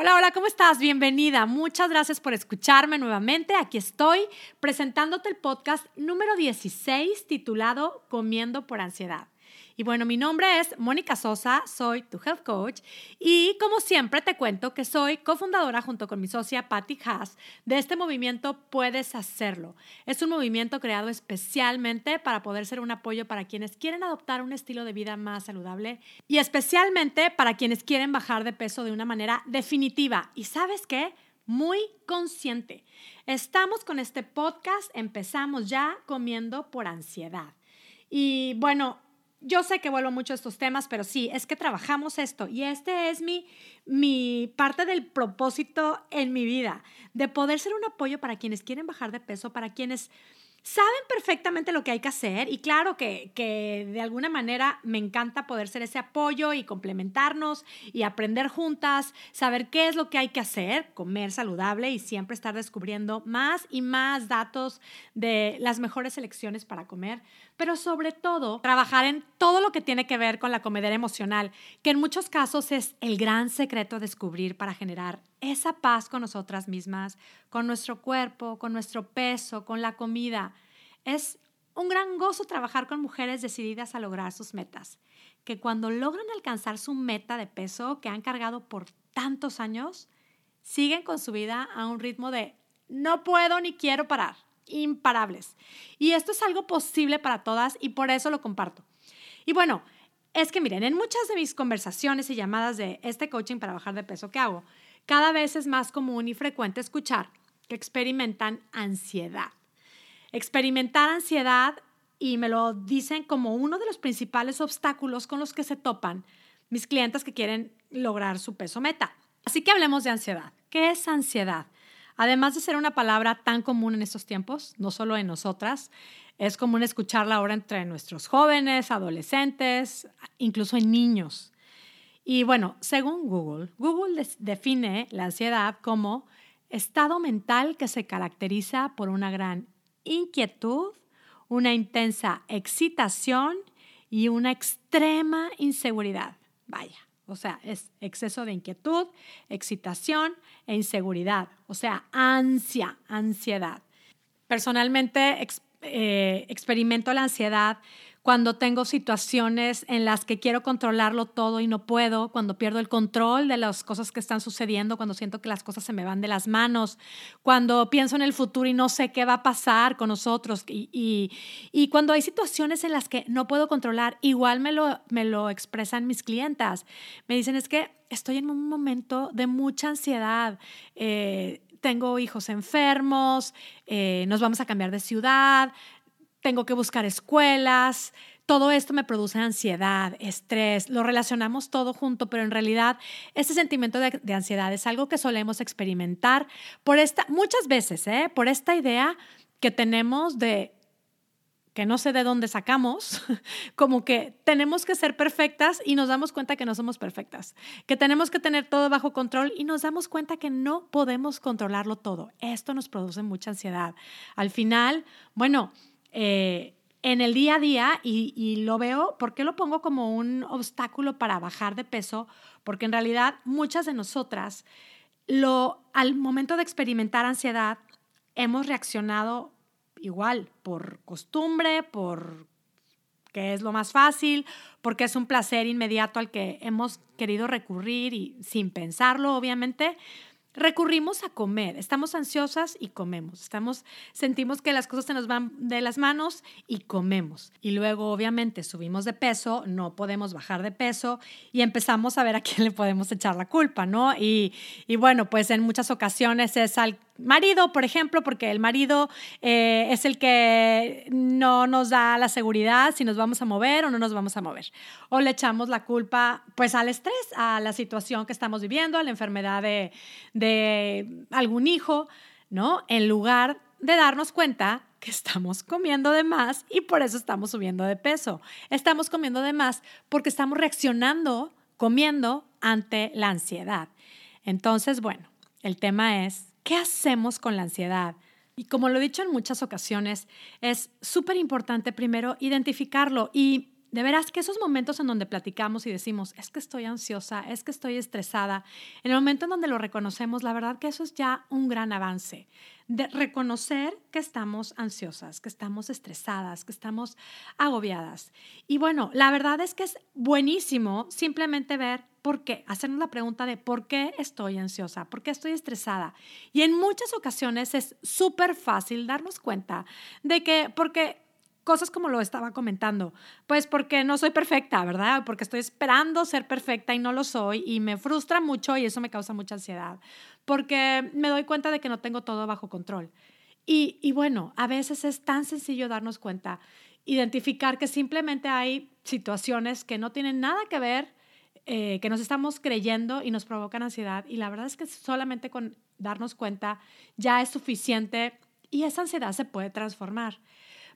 Hola, hola, ¿cómo estás? Bienvenida. Muchas gracias por escucharme nuevamente. Aquí estoy presentándote el podcast número 16 titulado Comiendo por ansiedad. Y bueno, mi nombre es Mónica Sosa, soy tu health coach y como siempre te cuento que soy cofundadora junto con mi socia Patty Haas de este movimiento Puedes Hacerlo. Es un movimiento creado especialmente para poder ser un apoyo para quienes quieren adoptar un estilo de vida más saludable y especialmente para quienes quieren bajar de peso de una manera definitiva. ¿Y sabes qué? Muy consciente. Estamos con este podcast, empezamos ya comiendo por ansiedad. Y bueno, yo sé que vuelvo mucho a estos temas, pero sí, es que trabajamos esto y este es mi, mi parte del propósito en mi vida, de poder ser un apoyo para quienes quieren bajar de peso, para quienes saben perfectamente lo que hay que hacer y claro que, que, de alguna manera me encanta poder ser ese apoyo y complementarnos y aprender juntas, saber qué es lo que hay que hacer, comer saludable y siempre estar descubriendo más y más datos de las mejores elecciones para comer, pero sobre todo trabajar en todo lo que tiene que ver con la comedera emocional, que en muchos casos es el gran secreto a descubrir para generar esa paz con nosotras mismas, con nuestro cuerpo, con nuestro peso, con la comida. Es un gran gozo trabajar con mujeres decididas a lograr sus metas, que cuando logran alcanzar su meta de peso que han cargado por tantos años, siguen con su vida a un ritmo de no puedo ni quiero parar, imparables. Y esto es algo posible para todas y por eso lo comparto. Y bueno, es que miren, en muchas de mis conversaciones y llamadas de este coaching para bajar de peso que hago, cada vez es más común y frecuente escuchar que experimentan ansiedad. Experimentar ansiedad, y me lo dicen como uno de los principales obstáculos con los que se topan mis clientes que quieren lograr su peso meta. Así que hablemos de ansiedad. ¿Qué es ansiedad? Además de ser una palabra tan común en estos tiempos, no solo en nosotras, es común escucharla ahora entre nuestros jóvenes, adolescentes, incluso en niños. Y bueno, según Google, Google define la ansiedad como estado mental que se caracteriza por una gran inquietud, una intensa excitación y una extrema inseguridad. Vaya, o sea, es exceso de inquietud, excitación e inseguridad, o sea, ansia, ansiedad. Personalmente eh, experimento la ansiedad cuando tengo situaciones en las que quiero controlarlo todo y no puedo, cuando pierdo el control de las cosas que están sucediendo, cuando siento que las cosas se me van de las manos, cuando pienso en el futuro y no sé qué va a pasar con nosotros y, y, cuando hay situaciones en las que no puedo controlar, igual me lo, me lo expresan mis clientas. Me dicen es que estoy en un momento de mucha ansiedad. Eh, tengo hijos enfermos, eh, nos vamos a cambiar de ciudad, tengo que buscar escuelas, todo esto me produce ansiedad, estrés, lo relacionamos todo junto, pero en realidad este sentimiento de, ansiedad es algo que solemos experimentar por esta, muchas veces, ¿eh? por esta idea que tenemos de que no sé de dónde sacamos, como que tenemos que ser perfectas y nos damos cuenta que no somos perfectas, que tenemos que tener todo bajo control y nos damos cuenta que no podemos controlarlo todo. Esto nos produce mucha ansiedad. Al final, bueno, eh, en el día a día y, lo veo, ¿por qué lo pongo como un obstáculo para bajar de peso? Porque en realidad muchas de nosotras, lo, al momento de experimentar ansiedad, hemos reaccionado igual, por costumbre, por que es lo más fácil, porque es un placer inmediato al que hemos querido recurrir y sin pensarlo, obviamente, recurrimos a comer. Estamos ansiosas y comemos. Estamos, sentimos que las cosas se nos van de las manos y comemos. Y luego, obviamente, subimos de peso, no podemos bajar de peso y empezamos a ver a quién le podemos echar la culpa, ¿no? Y, y bueno, pues en muchas ocasiones es al marido, por ejemplo, porque el marido eh, es el que no nos da la seguridad si nos vamos a mover o no nos vamos a mover. O le echamos la culpa pues al estrés, a la situación que estamos viviendo, a la enfermedad de, de algún hijo, ¿no? En lugar de darnos cuenta que estamos comiendo de más y por eso estamos subiendo de peso. Estamos comiendo de más porque estamos reaccionando comiendo ante la ansiedad. Entonces, bueno, el tema es ¿Qué hacemos con la ansiedad? Y como lo he dicho en muchas ocasiones, es súper importante primero identificarlo y de veras que esos momentos en donde platicamos y decimos, es que estoy ansiosa, es que estoy estresada, en el momento en donde lo reconocemos, la verdad que eso es ya un gran avance. De reconocer que estamos ansiosas, que estamos estresadas, que estamos agobiadas. Y bueno, la verdad es que es buenísimo simplemente ver por qué, hacernos la pregunta de por qué estoy ansiosa, por qué estoy estresada. Y en muchas ocasiones es súper fácil darnos cuenta de que, porque cosas como lo estaba comentando. Pues porque no soy perfecta, ¿verdad? Porque estoy esperando ser perfecta y no lo soy y me frustra mucho y eso me causa mucha ansiedad. Porque me doy cuenta de que no tengo todo bajo control. Y, y bueno, a veces es tan sencillo darnos cuenta, identificar que simplemente hay situaciones que no tienen nada que ver, eh, que nos estamos creyendo y nos provocan ansiedad. Y la verdad es que solamente con darnos cuenta ya es suficiente y esa ansiedad se puede transformar.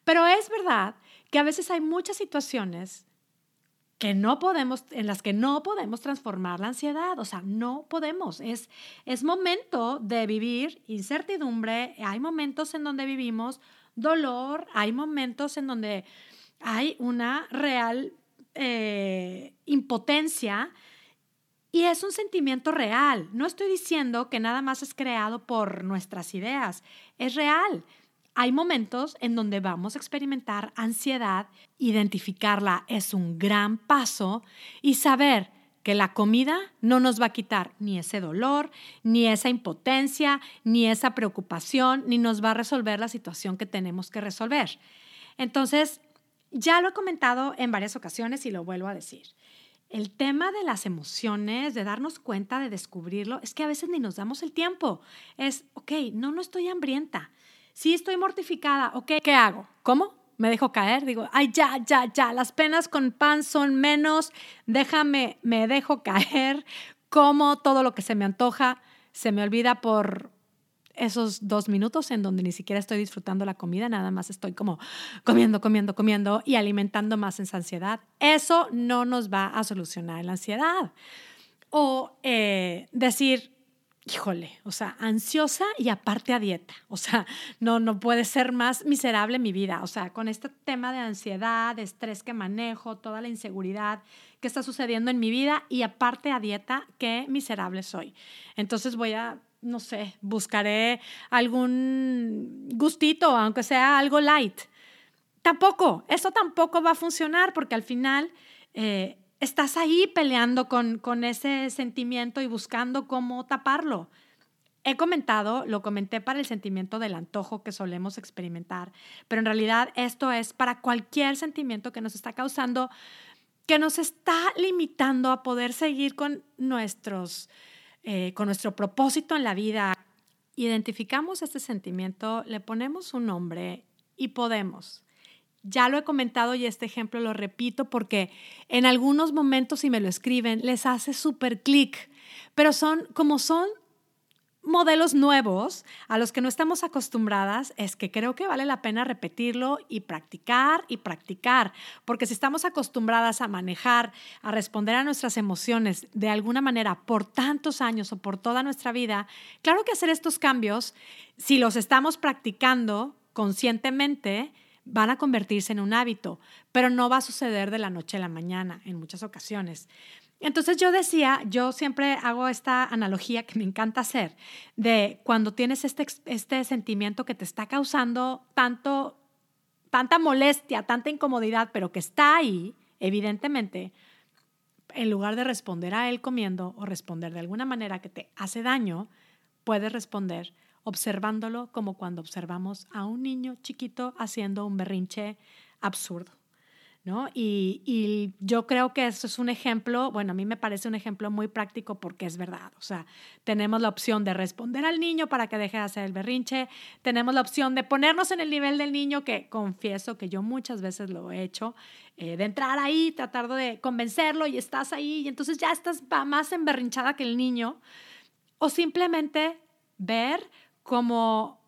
Pero es verdad que a veces hay muchas situaciones que no podemos, en las que no podemos transformar la ansiedad, o sea, no podemos. Es, es momento de vivir incertidumbre, hay momentos en donde vivimos dolor, hay momentos en donde hay una real eh, impotencia y es un sentimiento real. No estoy diciendo que nada más es creado por nuestras ideas, es real. Hay momentos en donde vamos a experimentar ansiedad, identificarla es un gran paso y saber que la comida no nos va a quitar ni ese dolor, ni esa impotencia, ni esa preocupación, ni nos va a resolver la situación que tenemos que resolver. Entonces, ya lo he comentado en varias ocasiones y lo vuelvo a decir. El tema de las emociones, de darnos cuenta, de descubrirlo, es que a veces ni nos damos el tiempo. Es, ok, no, no estoy hambrienta. Sí, estoy mortificada. Ok, ¿qué hago? ¿Cómo? Me dejo caer. Digo, ay, ya, ya, ya. Las penas con pan son menos. Déjame, me dejo caer. Como todo lo que se me antoja. Se me olvida por esos dos minutos en donde ni siquiera estoy disfrutando la comida, nada más estoy como comiendo, comiendo, comiendo y alimentando más esa ansiedad. Eso no nos va a solucionar la ansiedad. O eh, decir, híjole, o sea, ansiosa y aparte a dieta. O sea, no, no puede ser más miserable mi vida. O sea, con este tema de ansiedad, de estrés que manejo, toda la inseguridad que está sucediendo en mi vida y aparte a dieta, qué miserable soy. Entonces voy a, no sé, buscaré algún gustito, aunque sea algo light. Tampoco, eso tampoco va a funcionar porque al final... Eh, estás ahí peleando con, con ese sentimiento y buscando cómo taparlo. He comentado, lo comenté para el sentimiento del antojo que solemos experimentar, pero en realidad esto es para cualquier sentimiento que nos está causando, que nos está limitando a poder seguir con, nuestros, eh, con nuestro propósito en la vida. Identificamos este sentimiento, le ponemos un nombre y podemos ya lo he comentado y este ejemplo lo repito porque en algunos momentos si me lo escriben les hace súper clic, pero son como son modelos nuevos a los que no estamos acostumbradas, es que creo que vale la pena repetirlo y practicar y practicar, porque si estamos acostumbradas a manejar, a responder a nuestras emociones de alguna manera por tantos años o por toda nuestra vida, claro que hacer estos cambios, si los estamos practicando conscientemente, van a convertirse en un hábito, pero no va a suceder de la noche a la mañana en muchas ocasiones. Entonces yo decía, yo siempre hago esta analogía que me encanta hacer, de cuando tienes este, este sentimiento que te está causando tanto, tanta molestia, tanta incomodidad, pero que está ahí, evidentemente, en lugar de responder a él comiendo o responder de alguna manera que te hace daño, puedes responder observándolo como cuando observamos a un niño chiquito haciendo un berrinche absurdo. ¿No? Y, y, yo creo que eso es un ejemplo, bueno, a mí me parece un ejemplo muy práctico porque es verdad. O sea, tenemos la opción de responder al niño para que deje de hacer el berrinche, tenemos la opción de ponernos en el nivel del niño, que confieso que yo muchas veces lo he hecho, eh, de entrar ahí, tratar de convencerlo y estás ahí y entonces ya estás más emberrinchada que el niño, o simplemente ver como,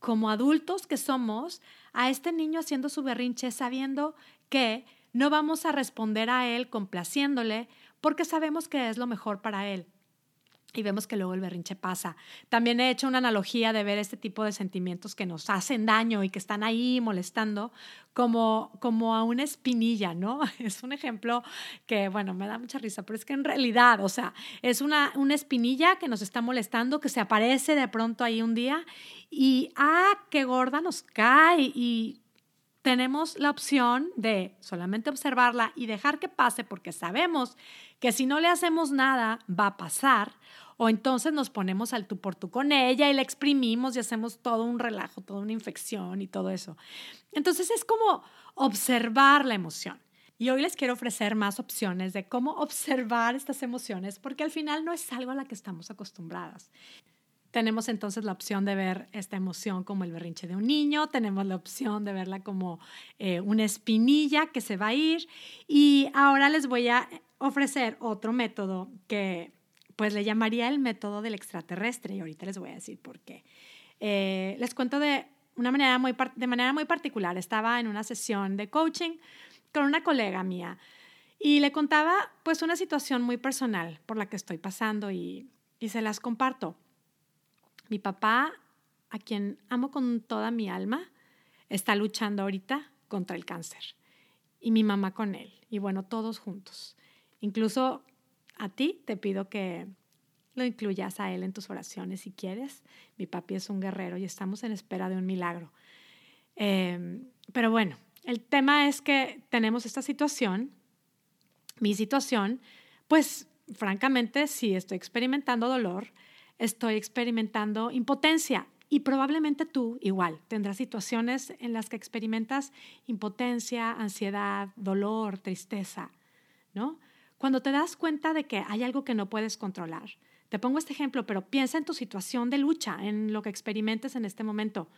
como adultos que somos a este niño haciendo su berrinche sabiendo que no vamos a responder a él complaciéndole porque sabemos que es lo mejor para él. y vemos que luego el berrinche pasa. También he hecho una analogía de ver este tipo de sentimientos que nos hacen daño y que están ahí molestando como, como a una espinilla, ¿no? Es un ejemplo que, bueno, me da mucha risa, pero es que en realidad, o sea, es una, una espinilla que nos está molestando, que se aparece de pronto ahí un día y, ah, qué gorda nos cae y tenemos la opción de solamente observarla y dejar que pase porque sabemos que si no le hacemos nada va a pasar o entonces nos ponemos al tú por tú con ella y la exprimimos y hacemos todo un relajo, toda una infección y todo eso. Entonces es como observar la emoción. Y hoy les quiero ofrecer más opciones de cómo observar estas emociones, porque al final no es algo a la que estamos acostumbradas. Tenemos entonces la opción de ver esta emoción como el berrinche de un niño, tenemos la opción de verla como eh, una espinilla que se va a ir y ahora les voy a ofrecer otro método que pues le llamaría el método del extraterrestre y ahorita les voy a decir por qué. Eh, les cuento de una manera muy, de manera muy particular. Estaba en una sesión de coaching con una colega mía y le contaba pues una situación muy personal por la que estoy pasando y, y se las comparto. Mi papá, a quien amo con toda mi alma, está luchando ahorita contra el cáncer y mi mamá con él y bueno, todos juntos. Incluso a ti te pido que lo incluyas a él en tus oraciones si quieres. Mi papi es un guerrero y estamos en espera de un milagro. Em, pero bueno, el tema es que tenemos esta situación, mi situación, pues francamente, si estoy experimentando dolor, estoy experimentando impotencia y probablemente tú igual tendrás situaciones en las que experimentas impotencia, ansiedad, dolor, tristeza, ¿no? Cuando te das cuenta de que hay algo que no puedes controlar. Te pongo este ejemplo, pero piensa en tu situación de lucha, en lo que experimentes en este momento.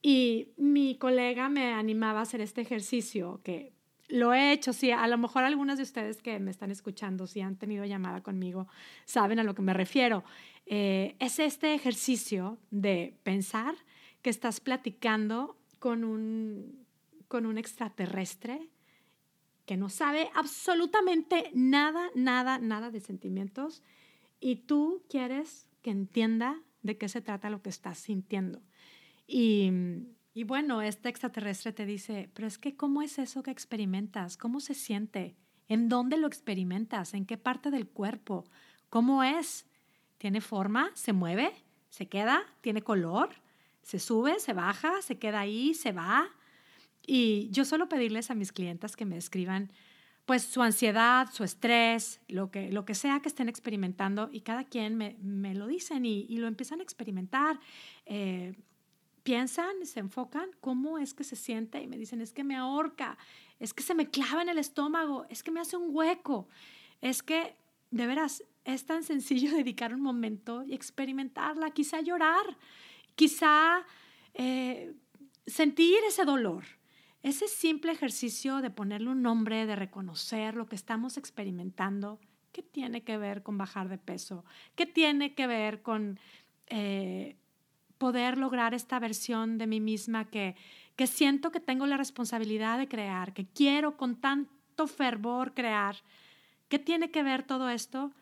Y mi colega me animaba a hacer este ejercicio que lo he hecho, sí, a lo mejor algunas de ustedes que me están escuchando, si han tenido llamada conmigo, saben a lo que me refiero. Eh, es este ejercicio de pensar que estás platicando con un, con un extraterrestre que no sabe absolutamente nada, nada, nada de sentimientos y tú quieres que entienda de qué se trata lo que estás sintiendo. Y, y bueno, este extraterrestre te dice, pero es que ¿cómo es eso que experimentas? ¿Cómo se siente? ¿En dónde lo experimentas? ¿En qué parte del cuerpo? ¿Cómo es? ¿Tiene forma? ¿Se mueve? ¿Se queda? ¿Tiene color? ¿Se sube? ¿Se baja? ¿Se queda ahí? ¿Se va? Y yo suelo pedirles a mis clientas que me escriban pues su ansiedad, su estrés, lo que, lo que sea que estén experimentando y cada quien me, me lo dicen y, lo empiezan a experimentar. Eh, piensan, se enfocan, cómo es que se siente y me dicen, es que me ahorca, es que se me clava en el estómago, es que me hace un hueco, es que de veras es tan sencillo dedicar un momento y experimentarla, quizá llorar, quizá eh, sentir ese dolor ese simple ejercicio de ponerle un nombre, de reconocer lo que estamos experimentando, ¿qué tiene que ver con bajar de peso? ¿Qué tiene que ver con eh, poder lograr esta versión de mí misma que, que siento que tengo la responsabilidad de crear, que quiero con tanto fervor crear? ¿Qué tiene que ver todo esto?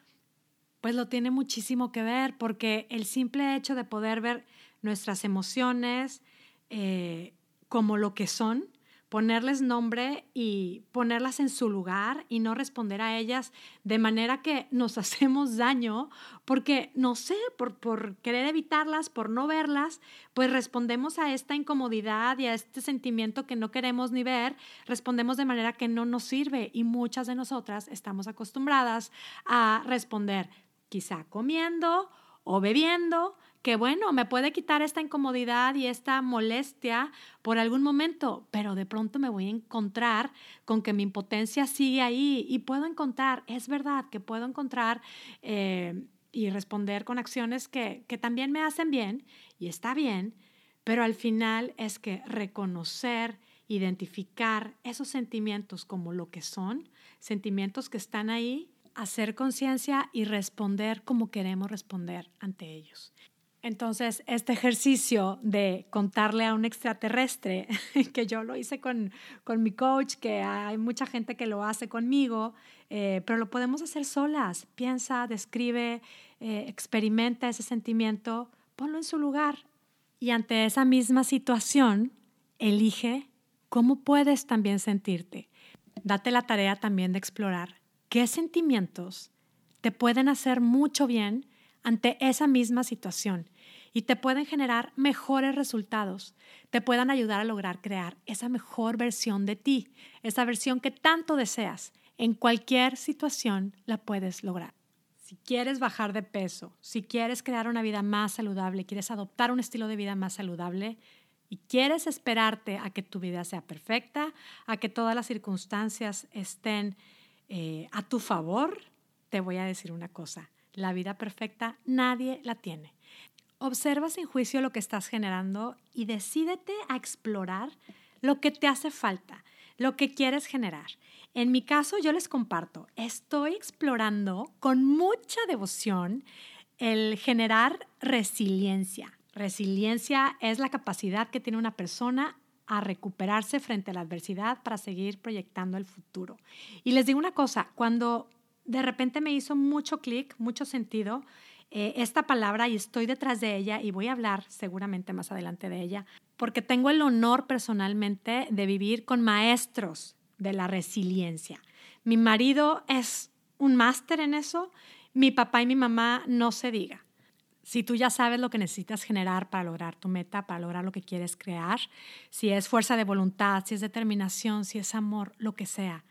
Pues lo tiene muchísimo que ver porque el simple hecho de poder ver nuestras emociones eh, como lo que son, ponerles nombre y ponerlas en su lugar y no responder a ellas de manera que nos hacemos daño, porque no sé, por, por querer evitarlas, por no verlas, pues respondemos a esta incomodidad y a este sentimiento que no queremos ni ver, respondemos de manera que no nos sirve y muchas de nosotras estamos acostumbradas a responder quizá comiendo o bebiendo, que bueno, me puede quitar esta incomodidad y esta molestia por algún momento, pero de pronto me voy a encontrar con que mi impotencia sigue ahí y puedo encontrar, es verdad que puedo encontrar eh, y responder con acciones que, que también me hacen bien y está bien, pero al final es que reconocer, identificar esos sentimientos como lo que son, sentimientos que están ahí, hacer conciencia y responder como queremos responder ante ellos. Entonces, este ejercicio de contarle a un extraterrestre, que yo lo hice con, con mi coach, que hay mucha gente que lo hace conmigo, eh, pero lo podemos hacer solas. Piensa, describe eh, experimenta ese sentimiento, ponlo en su lugar. Y ante esa misma situación, elige cómo puedes también sentirte. Date la tarea también de explorar qué sentimientos te pueden hacer mucho bien ante esa misma situación y te pueden generar mejores resultados, te puedan ayudar a lograr crear esa mejor versión de ti, esa versión que tanto deseas. En cualquier situación la puedes lograr. Si quieres bajar de peso, si quieres crear una vida más saludable, quieres adoptar un estilo de vida más saludable y quieres esperarte a que tu vida sea perfecta, a que todas las circunstancias estén eh, a tu favor, te voy a decir una cosa, la vida perfecta nadie la tiene. Observa sin juicio lo que estás generando y decídete a explorar lo que te hace falta, lo que quieres generar. En mi caso, yo les comparto, estoy explorando con mucha devoción el generar resiliencia. Resiliencia es la capacidad que tiene una persona a recuperarse frente a la adversidad para seguir proyectando el futuro. Y les digo una cosa, cuando de repente me hizo mucho clic, mucho sentido, eh, esta palabra y estoy detrás de ella y voy a hablar seguramente más adelante de ella, porque tengo el honor personalmente de vivir con maestros de la resiliencia. Mi marido es un máster en eso, mi papá y mi mamá no se diga. Si tú ya sabes lo que necesitas generar para lograr tu meta, para lograr lo que quieres crear, si es fuerza de voluntad, si es determinación, si es amor, lo que sea,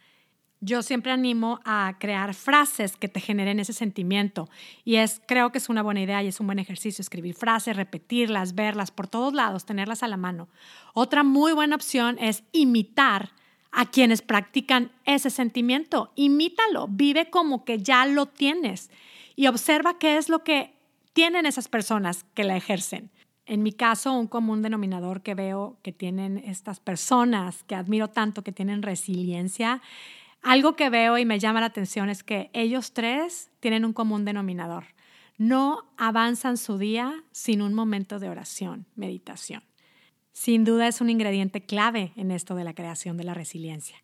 yo siempre animo a crear frases que te generen ese sentimiento. Y es, creo que es una buena idea y es un buen ejercicio escribir frases, repetirlas, verlas por todos lados, tenerlas a la mano. Otra muy buena opción es imitar a quienes practican ese sentimiento. Imítalo, vive como que ya lo tienes y observa qué es lo que tienen esas personas que la ejercen. En mi caso, un común denominador que veo que tienen estas personas que admiro tanto, que tienen resiliencia, algo que veo y me llama la atención es que ellos tres tienen un común denominador. No avanzan su día sin un momento de oración, meditación. Sin duda es un ingrediente clave en esto de la creación de la resiliencia.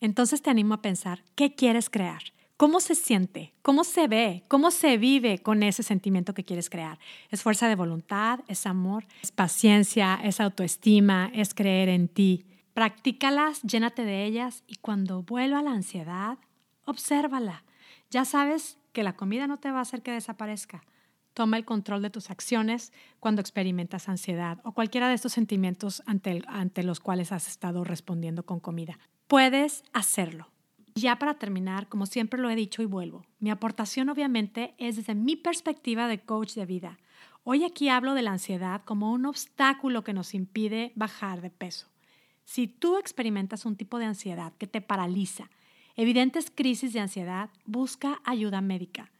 Entonces te animo a pensar, ¿qué quieres crear? ¿Cómo se siente? ¿Cómo se ve? ¿Cómo se vive con ese sentimiento que quieres crear? ¿Es fuerza de voluntad? ¿Es amor? ¿Es paciencia? ¿Es autoestima? ¿Es creer en ti? Practícalas, llénate de ellas y cuando vuelva la ansiedad, obsérvala. Ya sabes que la comida no te va a hacer que desaparezca. Toma el control de tus acciones cuando experimentas ansiedad o cualquiera de estos sentimientos ante, ante los cuales has estado respondiendo con comida. Puedes hacerlo. Ya para terminar, como siempre lo he dicho y vuelvo, mi aportación obviamente es desde mi perspectiva de coach de vida. Hoy aquí hablo de la ansiedad como un obstáculo que nos impide bajar de peso. Si tú experimentas un tipo de ansiedad que te paraliza, evidentes crisis de ansiedad, busca ayuda médica.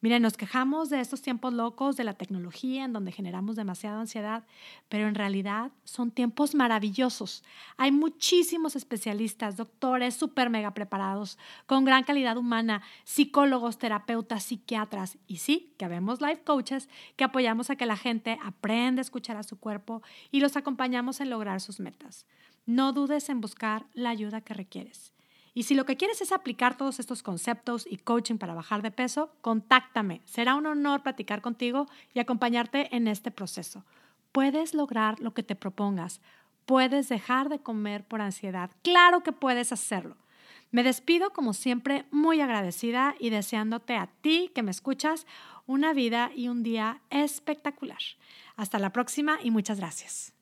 Miren, nos quejamos de estos tiempos locos de la tecnología en donde generamos demasiada ansiedad, pero en realidad son tiempos maravillosos. Hay muchísimos especialistas, doctores súper mega preparados, con gran calidad humana, psicólogos, terapeutas, psiquiatras y sí, que habemos life coaches que apoyamos a que la gente aprenda a escuchar a su cuerpo y los acompañamos en lograr sus metas. No dudes en buscar la ayuda que requieres. Y si lo que quieres es aplicar todos estos conceptos y coaching para bajar de peso, contáctame. Será un honor platicar contigo y acompañarte en este proceso. Puedes lograr lo que te propongas. Puedes dejar de comer por ansiedad. Claro que puedes hacerlo. Me despido como siempre muy agradecida y deseándote a ti que me escuchas una vida y un día espectacular. Hasta la próxima y muchas gracias.